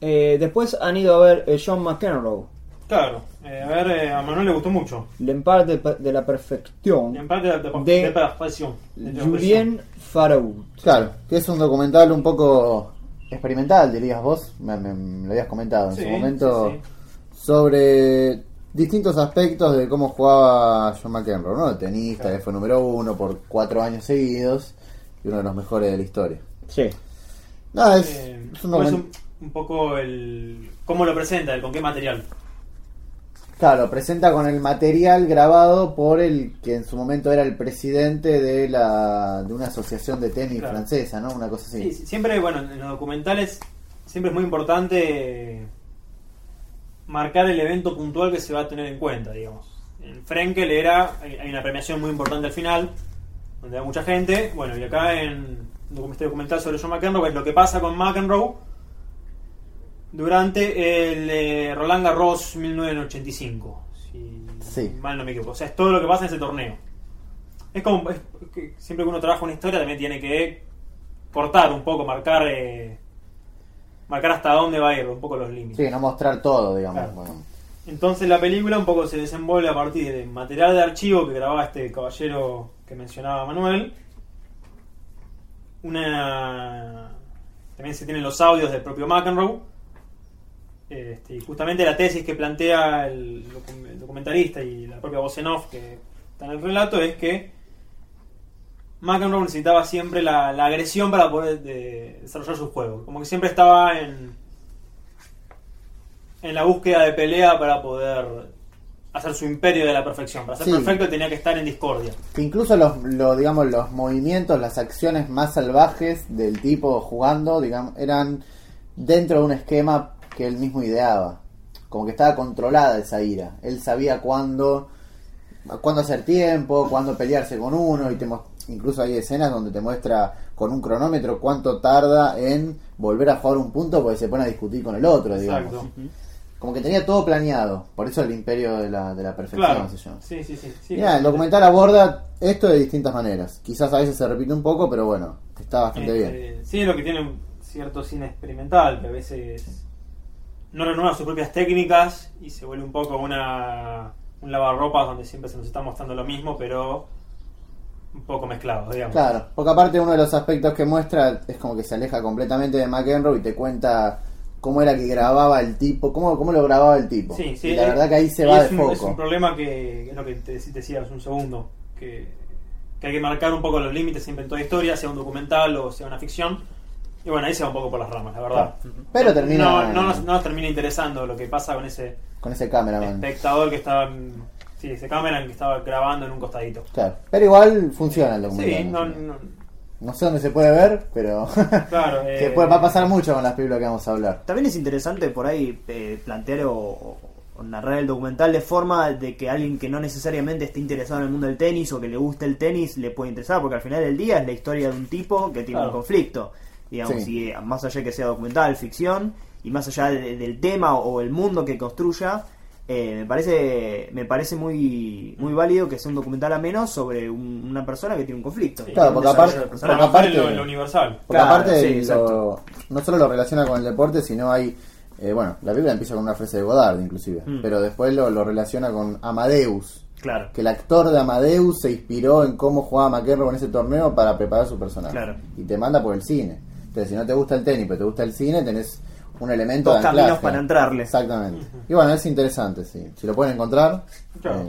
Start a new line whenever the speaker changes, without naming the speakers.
Eh, después han ido a ver eh, John McEnroe,
Claro, eh, a ver, eh, a Manuel le gustó mucho.
L'Empare de, de la Perfección,
En parte de, de,
De
de perfección.
Julien Faraud.
Claro, que es un documental un poco experimental, dirías vos, me, me- me lo habías comentado en
Sí,
su momento,
sí, sí.
sobre distintos aspectos de cómo jugaba John McEnroe, ¿no? El tenista,
Claro.
que fue número uno por cuatro años seguidos y uno de los mejores de la historia.
Sí.
Nada, es,
Eh,
es un
pues
documental...
un, poco el. ¿Cómo lo presenta? el ¿Con qué material?
Claro, presenta con el material grabado por el que en su momento era el presidente de la de una asociación de tenis
Claro.
francesa, ¿no? Una cosa así.
Sí, siempre, bueno, en los documentales siempre es muy importante marcar el evento puntual que se va a tener en cuenta, digamos. En Frenkel era, hay, hay una premiación muy importante al final, donde hay mucha gente. Bueno, y acá en este documental sobre John McEnroe es lo que pasa con McEnroe durante el eh, Roland Garros 1985, si
Sí.
mal no me equivoco. O sea, es todo lo que pasa en ese torneo. Es como, es que siempre que uno trabaja una historia también tiene que cortar un poco, marcar eh, marcar hasta dónde va a ir, un poco los límites.
Sí, no mostrar todo, digamos.
Claro.
Bueno.
Entonces la película un poco se desenvuelve a partir de material de archivo que grababa este caballero que mencionaba Manuel. Una también se tienen los audios del propio McEnroe. Este, y justamente la tesis que plantea el, docu- el documentalista y la propia voz en off que está en el relato es que McEnroe necesitaba siempre la, la agresión para poder de- desarrollar su juego. Como que siempre estaba en, en la búsqueda de pelea para poder hacer su imperio de la perfección. Para ser
Sí.
perfecto tenía que estar en discordia.
Que incluso los, los, digamos, los movimientos, las acciones más salvajes del tipo jugando, digamos, eran dentro de un esquema que él mismo ideaba. Como que estaba controlada esa ira. Él sabía cuándo, cuándo hacer tiempo, cuándo pelearse con uno, y te incluso hay escenas donde te muestra con un cronómetro cuánto tarda en volver a jugar un punto porque se pone a discutir con el otro, digamos.
Exacto.
Como que tenía todo planeado. Por eso el imperio de la, de la perfección
Claro.
se llama.
Sí, sí, sí. sí.
Mira, el documental aborda esto de distintas maneras. Quizás a veces se repite un poco, pero bueno, está bastante bien.
Este, Sí, es lo que tiene un cierto cine experimental, que a veces no renueva sus propias técnicas y se vuelve un poco una un lavarropas donde siempre se nos está mostrando lo mismo, pero un poco mezclado, digamos.
Claro, porque aparte uno de los aspectos que muestra es como que se aleja completamente de McEnroe y te cuenta cómo era que grababa el tipo, cómo, cómo lo grababa el tipo.
Sí, sí.
y la
eh,
verdad que ahí se va
es
de
un, Es
foco.
un problema que es lo que te dec- decía hace un segundo, que, que hay que marcar un poco los límites siempre en toda historia, sea un documental o sea una ficción. Y bueno, ahí se va un poco por las ramas, la verdad.
Pero termina
No, no, nos, no nos termina interesando lo que pasa con ese
con ese cameraman.
espectador que estaba. Sí, ese cámara que estaba grabando en un costadito.
Claro. Pero igual funciona el documental.
Sí, no,
¿no?
no,
sé dónde se puede ver, pero
claro.
que
eh,
puede, va a pasar mucho con las películas que vamos a hablar.
También es interesante por ahí eh, plantear o narrar el documental de forma de que alguien que no necesariamente esté interesado en el mundo del tenis o que le guste el tenis le puede interesar, porque al final del día es la historia de un tipo que tiene
Claro.
un conflicto. Digamos,
Sí.
y eh, más allá de que sea documental, ficción, y más allá de- del tema o el mundo que construya, eh, me parece me parece muy muy válido que sea un documental ameno sobre un- una persona que tiene un conflicto.
Sí.
Claro, porque aparte- porque aparte-
lo, lo universal.
Porque
Claro,
aparte
sí,
lo-
exacto.
no solo lo relaciona con el deporte, sino hay, eh, bueno, la película empieza con una frase de Godard inclusive,
Mm.
pero después lo, lo relaciona con Amadeus,
Claro,
que el actor de Amadeus se inspiró en cómo jugaba McEnroe en ese torneo para preparar su personaje.
Claro.
Y te manda por el cine. Entonces, si no te gusta el tenis, pero te gusta el cine, tenés un elemento
Dos
de anclaje.
caminos para entrarle.
Exactamente. Y bueno, es interesante, sí. Si lo pueden encontrar,
Claro.
eh,